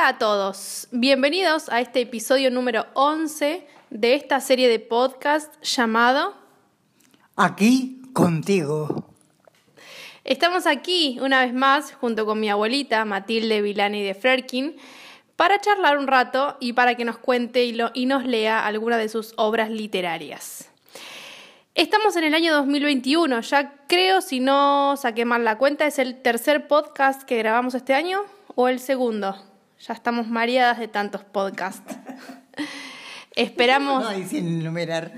Hola a todos, bienvenidos a este episodio número 11 de esta serie de podcast llamado Aquí contigo. Estamos aquí una vez más junto con mi abuelita Matilde Vilani de Frerkin para charlar un rato y para que nos cuente y, lo- y nos lea alguna de sus obras literarias. Estamos en el año 2021, ya creo, si no saqué mal la cuenta, es el tercer podcast que grabamos este año o el segundo. Ya estamos mareadas de tantos podcasts. Esperamos... Ay, sin enumerar.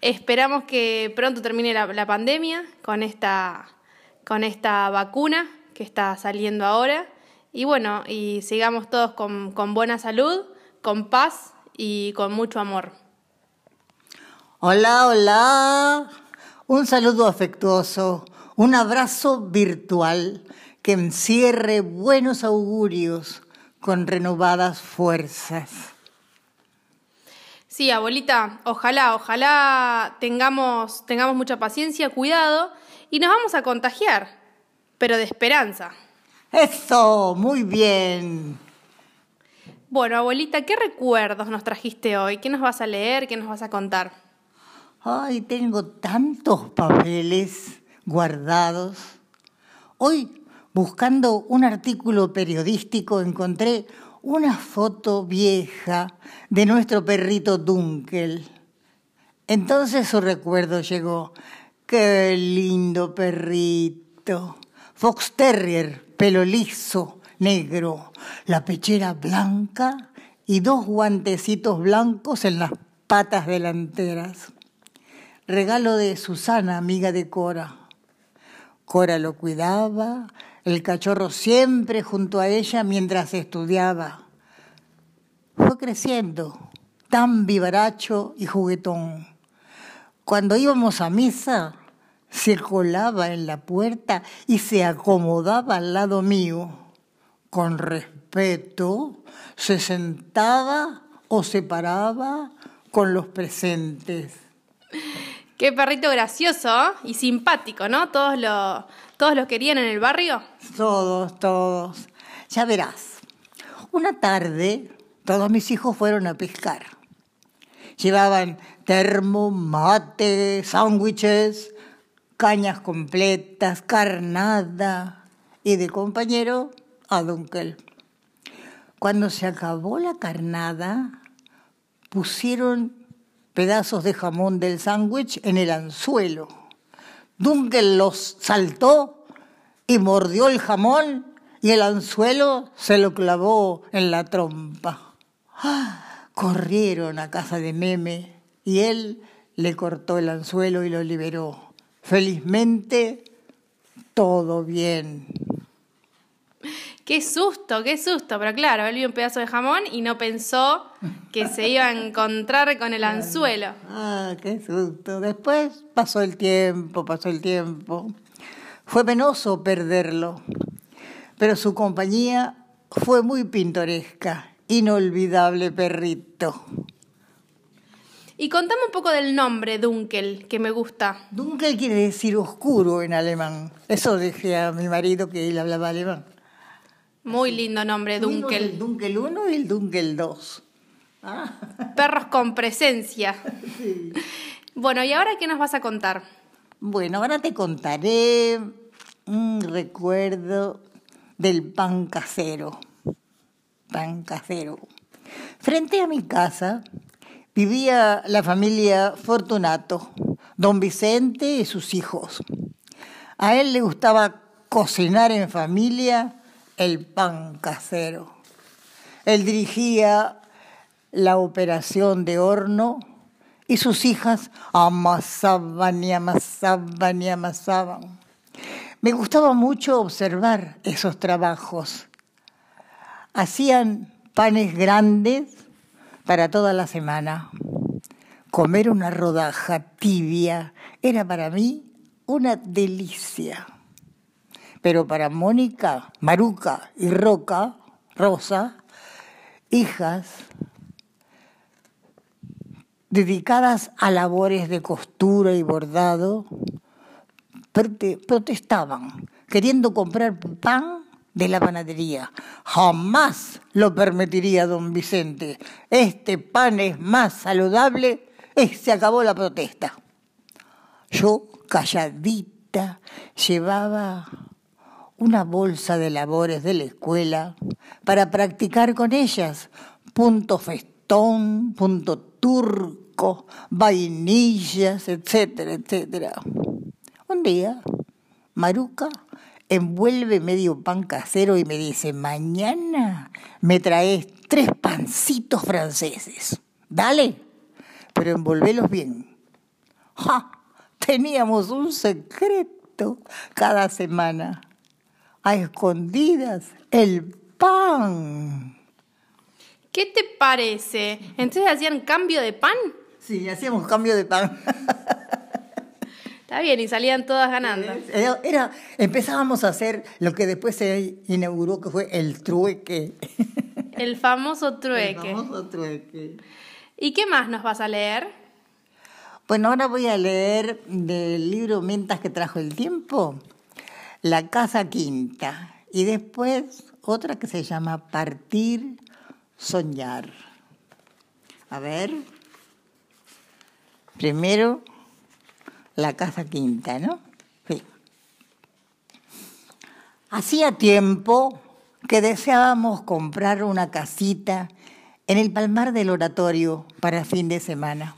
Esperamos que pronto termine la, la pandemia con esta, con esta vacuna que está saliendo ahora. Y bueno, y sigamos todos con, con buena salud, con paz y con mucho amor. Hola, hola. Un saludo afectuoso, un abrazo virtual que encierre buenos augurios con renovadas fuerzas. Sí, abuelita, ojalá, ojalá tengamos, tengamos mucha paciencia, cuidado y nos vamos a contagiar, pero de esperanza. Eso, muy bien. Bueno, abuelita, ¿qué recuerdos nos trajiste hoy? ¿Qué nos vas a leer? ¿Qué nos vas a contar? Ay, tengo tantos papeles guardados. Hoy, buscando un artículo periodístico, encontré una foto vieja de nuestro perrito Dunkel. Entonces su recuerdo llegó. Qué lindo perrito. Fox Terrier, pelo liso, negro, la pechera blanca y dos guantecitos blancos en las patas delanteras. Regalo de Susana, amiga de Cora. Cora lo cuidaba, el cachorro siempre junto a ella mientras estudiaba. Fue creciendo, tan vivaracho y juguetón. Cuando íbamos a misa, se colaba en la puerta y se acomodaba al lado mío. Con respeto, se sentaba o se paraba con los presentes. Qué perrito gracioso y simpático, ¿no? Todos lo, todos los querían en el barrio. Todos, todos. Ya verás. Una tarde, todos mis hijos fueron a pescar. Llevaban termo, mate, sándwiches, cañas completas, carnada y de compañero a Dunkel. Cuando se acabó la carnada, pusieron pedazos de jamón del sándwich en el anzuelo. Dunkel los saltó y mordió el jamón y el anzuelo se lo clavó en la trompa. ¡Ah! Corrieron a casa de Meme y él le cortó el anzuelo y lo liberó. Felizmente, todo bien. Qué susto, qué susto. Pero claro, él vio un pedazo de jamón y no pensó que se iba a encontrar con el anzuelo. Ah, qué susto. Después pasó el tiempo, pasó el tiempo. Fue penoso perderlo, pero su compañía fue muy pintoresca. Inolvidable perrito. Y contame un poco del nombre, Dunkel, que me gusta. Dunkel quiere decir oscuro en alemán. Eso dejé a mi marido que él hablaba alemán. Muy lindo nombre, Tuvimos El Dunkel. Dunkel 1 y el Dunkel 2. Perros con presencia. Bueno, ¿y ahora qué nos vas a contar? Bueno, ahora te contaré un recuerdo del pan casero. Pan casero. Frente a mi casa vivía la familia Fortunato, don Vicente y sus hijos. A él le gustaba cocinar en familia el pan casero. Él dirigía la operación de horno y sus hijas amasaban y amasaban y amasaban. Me gustaba mucho observar esos trabajos. Hacían panes grandes para toda la semana. Comer una rodaja tibia era para mí una delicia. Pero para Mónica, Maruca y Roca, Rosa, hijas dedicadas a labores de costura y bordado, prote- protestaban, queriendo comprar pan de la panadería. Jamás lo permitiría don Vicente. Este pan es más saludable y se acabó la protesta. Yo, calladita, llevaba una bolsa de labores de la escuela para practicar con ellas. Punto festón, punto turco, vainillas, etcétera, etcétera. Un día, Maruca envuelve medio pan casero y me dice, mañana me traes tres pancitos franceses. Dale, pero envolvelos bien. ¡Ja! Teníamos un secreto cada semana. A escondidas, el pan. ¿Qué te parece? ¿Entonces hacían cambio de pan? Sí, hacíamos cambio de pan. Está bien, y salían todas ganando. Era, empezábamos a hacer lo que después se inauguró, que fue el trueque. El famoso trueque. El famoso trueque. ¿Y qué más nos vas a leer? Bueno, ahora voy a leer del libro Mentas que trajo el tiempo, La Casa Quinta, y después otra que se llama Partir, Soñar. A ver. Primero, la Casa Quinta, ¿no? Sí. Hacía tiempo que deseábamos comprar una casita en el palmar del oratorio para fin de semana.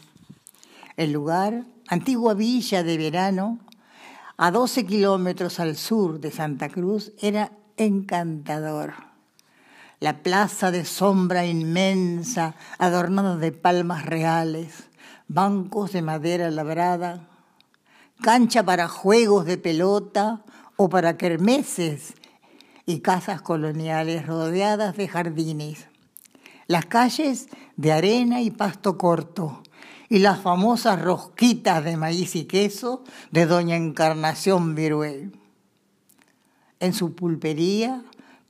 El lugar, antigua villa de verano, a 12 kilómetros al sur de Santa Cruz, era encantador. La plaza de sombra inmensa, adornada de palmas reales, bancos de madera labrada, cancha para juegos de pelota o para kermeses y casas coloniales rodeadas de jardines. Las calles de arena y pasto corto y las famosas rosquitas de maíz y queso de doña Encarnación Viruel. En su pulpería,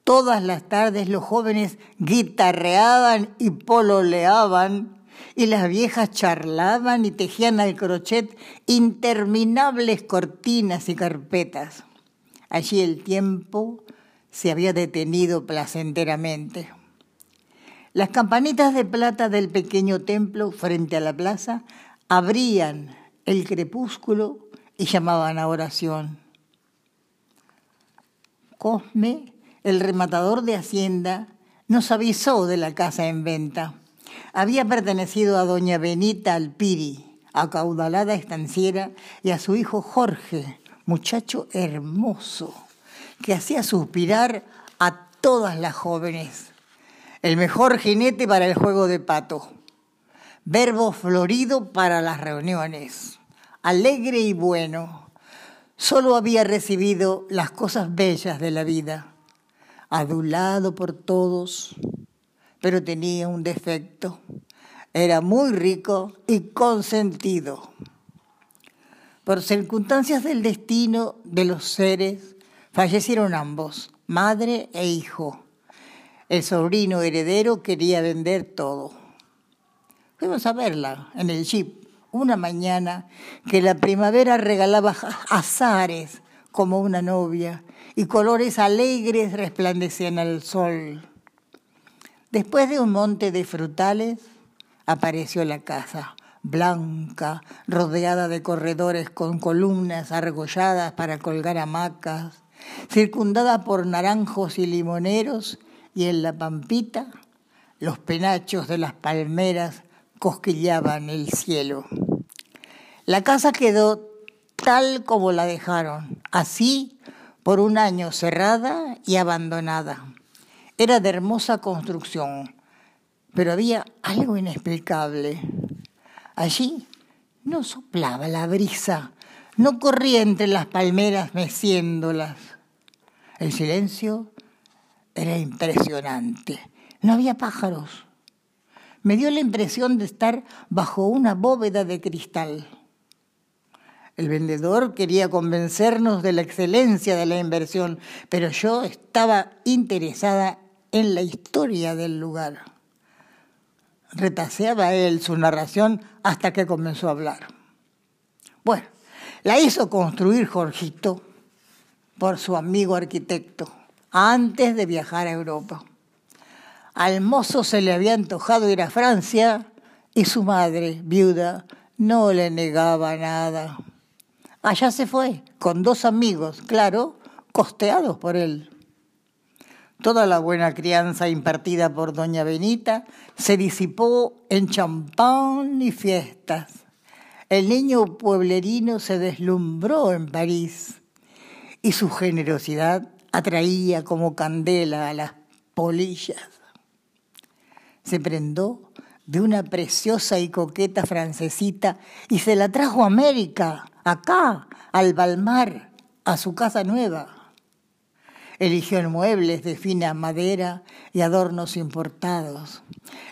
todas las tardes los jóvenes guitarreaban y pololeaban y las viejas charlaban y tejían al crochet interminables cortinas y carpetas. Allí el tiempo se había detenido placenteramente. Las campanitas de plata del pequeño templo frente a la plaza abrían el crepúsculo y llamaban a oración. Cosme, el rematador de Hacienda, nos avisó de la casa en venta había pertenecido a doña Benita Alpiri, acaudalada estanciera, y a su hijo Jorge, muchacho hermoso, que hacía suspirar a todas las jóvenes. El mejor jinete para el juego de pato, verbo florido para las reuniones, alegre y bueno. Solo había recibido las cosas bellas de la vida, adulado por todos, pero tenía un defecto. Era muy rico y consentido. Por circunstancias del destino de los seres, fallecieron ambos, madre e hijo. El sobrino heredero quería vender todo. Fuimos a verla en el jeep una mañana que la primavera regalaba azares como una novia y colores alegres resplandecían al sol. Después de un monte de frutales, apareció la casa, blanca, rodeada de corredores con columnas argolladas para colgar hamacas, circundada por naranjos y limoneros, y en la pampita los penachos de las palmeras cosquillaban el cielo. La casa quedó tal como la dejaron, así por un año cerrada y abandonada. Era de hermosa construcción, pero había algo inexplicable. Allí no soplaba la brisa, no corría entre las palmeras meciéndolas. El silencio era impresionante. No había pájaros. Me dio la impresión de estar bajo una bóveda de cristal. El vendedor quería convencernos de la excelencia de la inversión, pero yo estaba interesada en la historia del lugar. Retaseaba él su narración hasta que comenzó a hablar. Bueno, la hizo construir Jorgito por su amigo arquitecto, antes de viajar a Europa. Al mozo se le había antojado ir a Francia y su madre, viuda, no le negaba nada. Allá se fue, con dos amigos, claro, costeados por él. Toda la buena crianza impartida por doña Benita se disipó en champán y fiestas. El niño pueblerino se deslumbró en París y su generosidad atraía como candela a las polillas. Se prendó de una preciosa y coqueta francesita y se la trajo a América, acá, al Balmar, a su casa nueva. Eligió muebles de fina madera y adornos importados.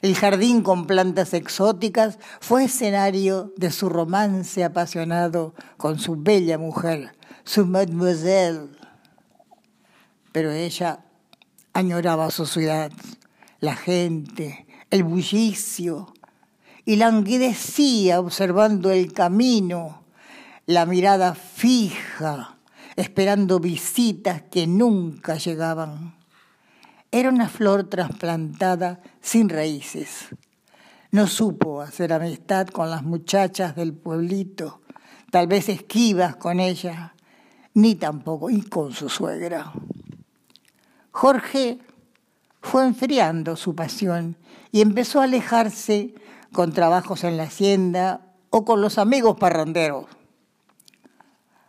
El jardín con plantas exóticas fue escenario de su romance apasionado con su bella mujer, su mademoiselle. Pero ella añoraba su ciudad, la gente, el bullicio, y languidecía observando el camino, la mirada fija esperando visitas que nunca llegaban. Era una flor trasplantada sin raíces. No supo hacer amistad con las muchachas del pueblito, tal vez esquivas con ella, ni tampoco y con su suegra. Jorge fue enfriando su pasión y empezó a alejarse con trabajos en la hacienda o con los amigos parranderos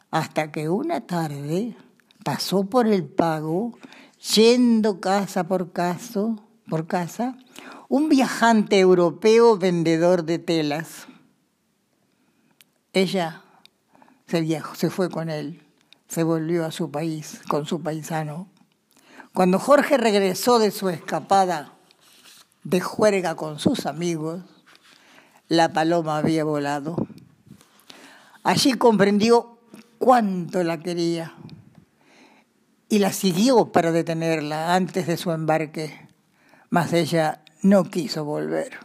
hasta que una tarde pasó por el pago, yendo casa por, por casa, un viajante europeo vendedor de telas. Ella se, se fue con él, se volvió a su país con su paisano. Cuando Jorge regresó de su escapada de juerga con sus amigos, la paloma había volado. Allí comprendió cuánto la quería. Y la siguió para detenerla antes de su embarque, mas ella no quiso volver.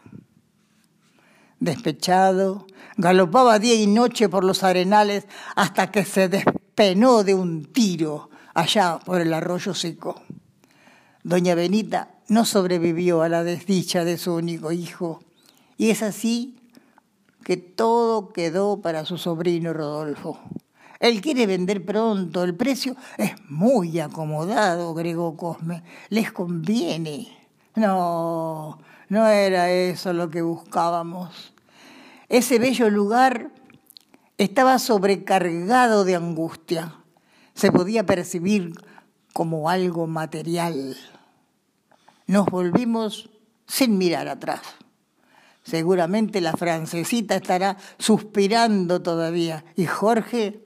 Despechado, galopaba día y noche por los arenales hasta que se despenó de un tiro allá por el arroyo seco. Doña Benita no sobrevivió a la desdicha de su único hijo, y es así que todo quedó para su sobrino Rodolfo. Él quiere vender pronto, el precio es muy acomodado, agregó Cosme. Les conviene. No, no era eso lo que buscábamos. Ese bello lugar estaba sobrecargado de angustia. Se podía percibir como algo material. Nos volvimos sin mirar atrás. Seguramente la francesita estará suspirando todavía y Jorge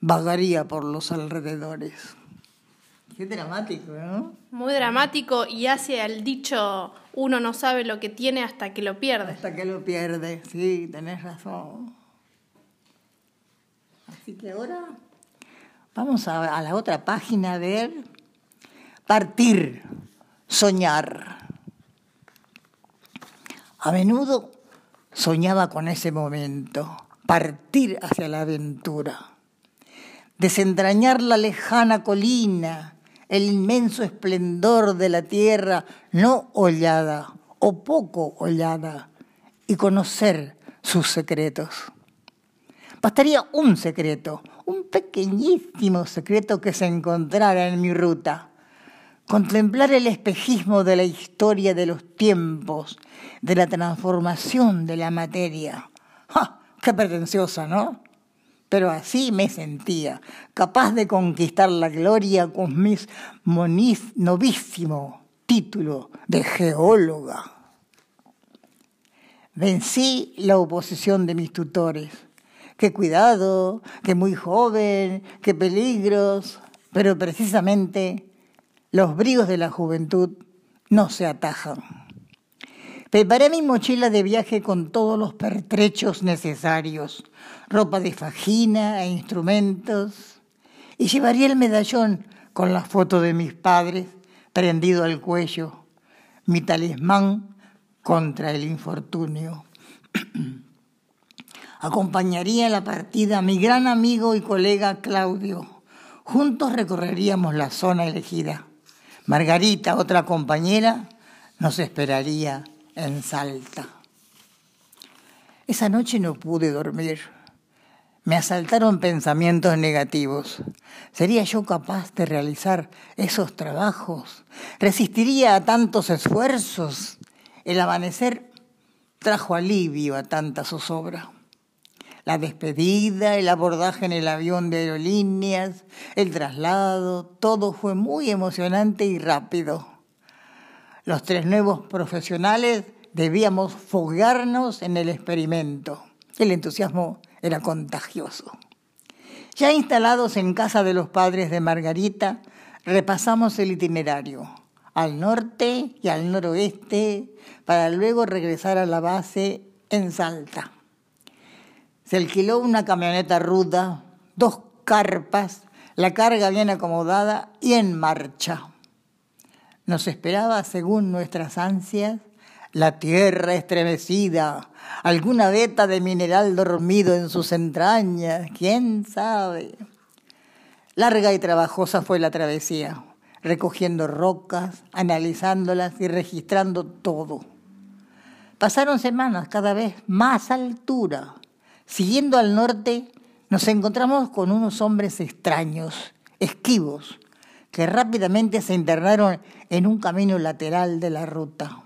vagaría por los alrededores. Qué dramático, ¿no? Muy dramático y hace al dicho uno no sabe lo que tiene hasta que lo pierde. Hasta que lo pierde, sí, tenés razón. Así que ahora vamos a, a la otra página a ver. Partir, soñar. A menudo soñaba con ese momento, partir hacia la aventura desentrañar la lejana colina, el inmenso esplendor de la tierra no hollada o poco hollada y conocer sus secretos. Bastaría un secreto, un pequeñísimo secreto que se encontrara en mi ruta. Contemplar el espejismo de la historia de los tiempos, de la transformación de la materia. ¡Ja! ¡Qué pretenciosa, ¿no? pero así me sentía, capaz de conquistar la gloria con mi novísimo título de geóloga. Vencí la oposición de mis tutores. Qué cuidado, qué muy joven, qué peligros, pero precisamente los bríos de la juventud no se atajan. Preparé mi mochila de viaje con todos los pertrechos necesarios, ropa de fajina e instrumentos, y llevaría el medallón con la foto de mis padres prendido al cuello, mi talismán contra el infortunio. Acompañaría la partida mi gran amigo y colega Claudio. Juntos recorreríamos la zona elegida. Margarita, otra compañera, nos esperaría en Salta. Esa noche no pude dormir. Me asaltaron pensamientos negativos. ¿Sería yo capaz de realizar esos trabajos? ¿Resistiría a tantos esfuerzos? El amanecer trajo alivio a tanta zozobra. La despedida, el abordaje en el avión de aerolíneas, el traslado, todo fue muy emocionante y rápido. Los tres nuevos profesionales debíamos fogarnos en el experimento. El entusiasmo era contagioso. Ya instalados en casa de los padres de Margarita, repasamos el itinerario al norte y al noroeste para luego regresar a la base en Salta. Se alquiló una camioneta ruda, dos carpas, la carga bien acomodada y en marcha. Nos esperaba, según nuestras ansias, la tierra estremecida, alguna veta de mineral dormido en sus entrañas, quién sabe. Larga y trabajosa fue la travesía, recogiendo rocas, analizándolas y registrando todo. Pasaron semanas cada vez más altura. Siguiendo al norte, nos encontramos con unos hombres extraños, esquivos, que rápidamente se internaron en un camino lateral de la ruta.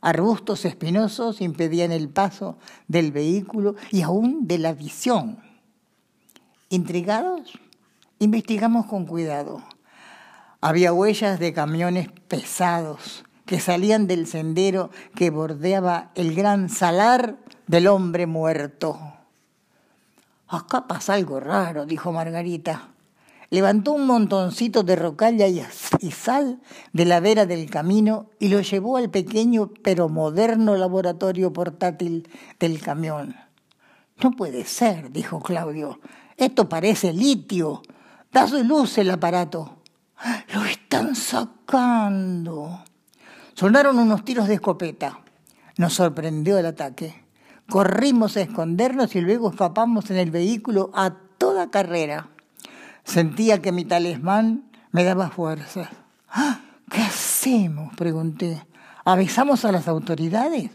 Arbustos espinosos impedían el paso del vehículo y aún de la visión. Intrigados, investigamos con cuidado. Había huellas de camiones pesados que salían del sendero que bordeaba el gran salar del hombre muerto. Acá pasa algo raro, dijo Margarita levantó un montoncito de rocalla y sal de la vera del camino y lo llevó al pequeño pero moderno laboratorio portátil del camión. No puede ser, dijo Claudio. Esto parece litio. Da luz el aparato. Lo están sacando. Sonaron unos tiros de escopeta. Nos sorprendió el ataque. Corrimos a escondernos y luego escapamos en el vehículo a toda carrera. Sentía que mi talismán me daba fuerza. ¡Ah! ¿Qué hacemos? pregunté. ¿Avisamos a las autoridades?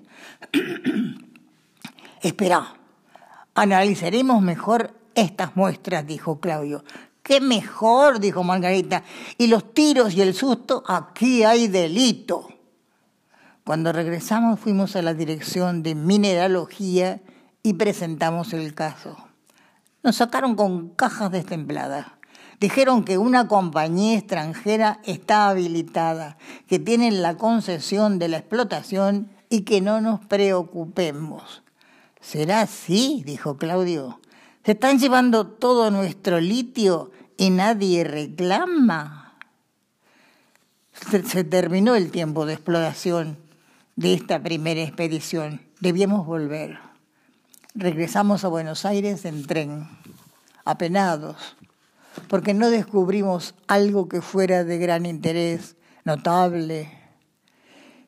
Espera, analizaremos mejor estas muestras, dijo Claudio. ¡Qué mejor! dijo Margarita. Y los tiros y el susto, aquí hay delito. Cuando regresamos fuimos a la dirección de mineralogía y presentamos el caso. Nos sacaron con cajas destempladas. Dijeron que una compañía extranjera está habilitada, que tienen la concesión de la explotación y que no nos preocupemos. ¿Será así? dijo Claudio. Se están llevando todo nuestro litio y nadie reclama. Se terminó el tiempo de exploración de esta primera expedición. Debíamos volver. Regresamos a Buenos Aires en tren, apenados porque no descubrimos algo que fuera de gran interés, notable.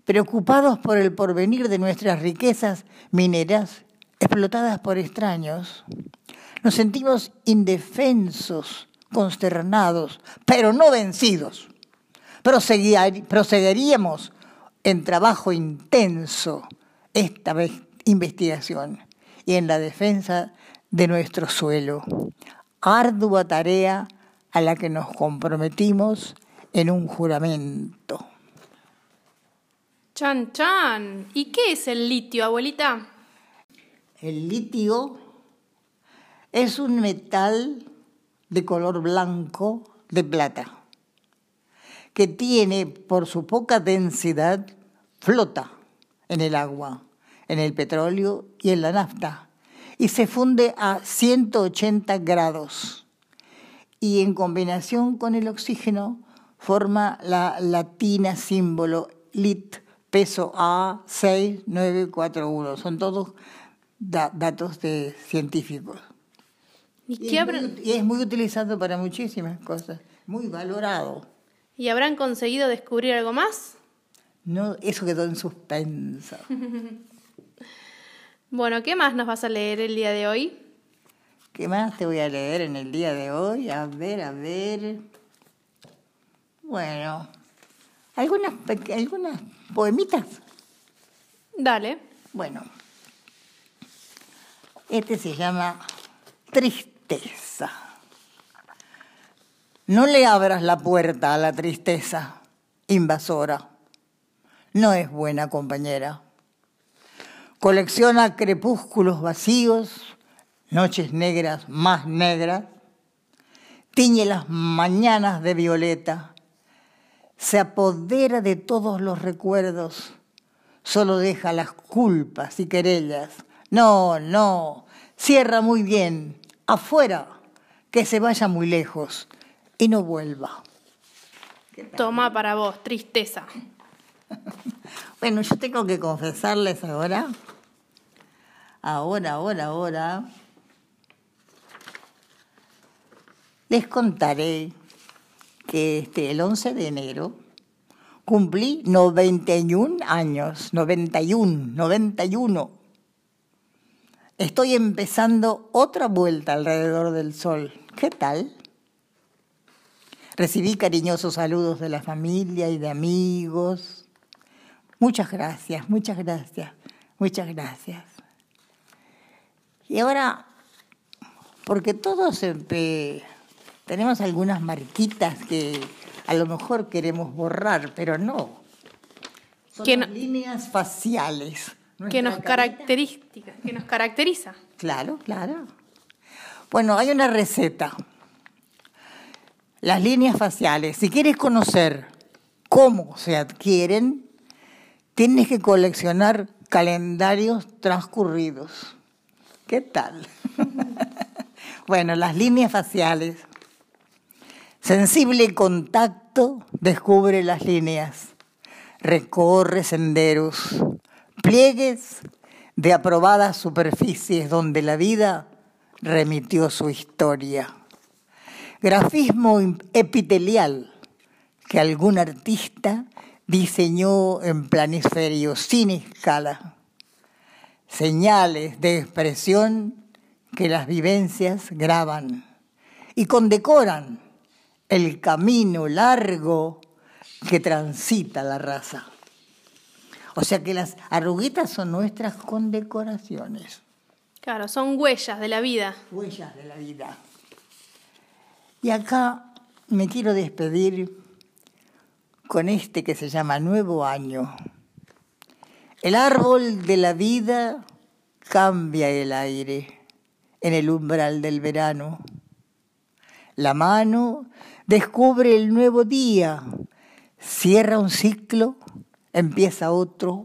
Preocupados por el porvenir de nuestras riquezas mineras explotadas por extraños, nos sentimos indefensos, consternados, pero no vencidos. Proseguiríamos en trabajo intenso esta investigación y en la defensa de nuestro suelo ardua tarea a la que nos comprometimos en un juramento. Chan, chan. ¿Y qué es el litio, abuelita? El litio es un metal de color blanco de plata que tiene por su poca densidad flota en el agua, en el petróleo y en la nafta y se funde a 180 grados. Y en combinación con el oxígeno forma la latina símbolo LIT, peso A6941. Son todos datos de científicos. ¿Y, y es muy utilizado para muchísimas cosas, muy valorado. ¿Y habrán conseguido descubrir algo más? No, eso quedó en suspenso. Bueno, ¿qué más nos vas a leer el día de hoy? ¿Qué más te voy a leer en el día de hoy? A ver, a ver. Bueno, algunas, algunas poemitas. Dale. Bueno, este se llama Tristeza. No le abras la puerta a la tristeza, invasora. No es buena compañera. Colecciona crepúsculos vacíos, noches negras más negras. Tiñe las mañanas de violeta. Se apodera de todos los recuerdos solo deja las culpas y querellas. No, no, cierra muy bien, afuera, que se vaya muy lejos y no vuelva. Toma para vos, tristeza. Bueno, yo tengo que confesarles ahora, ahora, ahora, ahora, les contaré que este, el 11 de enero cumplí 91 años, 91, 91. Estoy empezando otra vuelta alrededor del sol. ¿Qué tal? Recibí cariñosos saludos de la familia y de amigos. Muchas gracias, muchas gracias, muchas gracias. Y ahora, porque todos empe- tenemos algunas marquitas que a lo mejor queremos borrar, pero no. Son Que las no- líneas faciales. Que nos, característica, que nos caracteriza. Claro, claro. Bueno, hay una receta. Las líneas faciales. Si quieres conocer cómo se adquieren, tienes que coleccionar calendarios transcurridos. ¿Qué tal? bueno, las líneas faciales. Sensible contacto descubre las líneas, recorre senderos, pliegues de aprobadas superficies donde la vida remitió su historia. Grafismo epitelial que algún artista diseñó en planisferio sin escala. Señales de expresión que las vivencias graban y condecoran el camino largo que transita la raza. O sea que las arruguitas son nuestras condecoraciones, Claro, son huellas de la vida. huellas de la vida. Y acá me quiero despedir con este que se llama Nuevo Año. El árbol de la vida cambia el aire en el umbral del verano. La mano descubre el nuevo día, cierra un ciclo, empieza otro.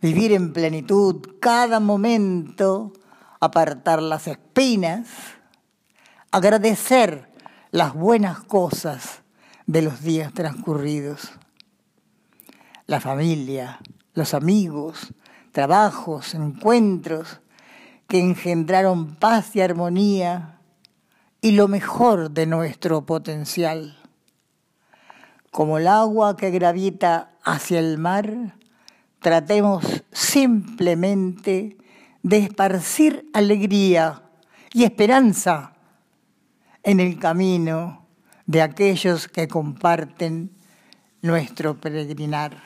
Vivir en plenitud cada momento, apartar las espinas, agradecer las buenas cosas de los días transcurridos. La familia, los amigos, trabajos, encuentros que engendraron paz y armonía y lo mejor de nuestro potencial. Como el agua que gravita hacia el mar, tratemos simplemente de esparcir alegría y esperanza en el camino de aquellos que comparten nuestro peregrinar.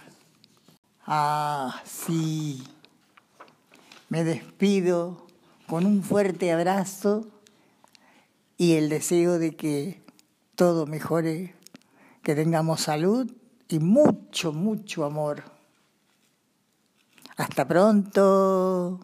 Ah, sí. Me despido con un fuerte abrazo y el deseo de que todo mejore, que tengamos salud y mucho, mucho amor. Hasta pronto.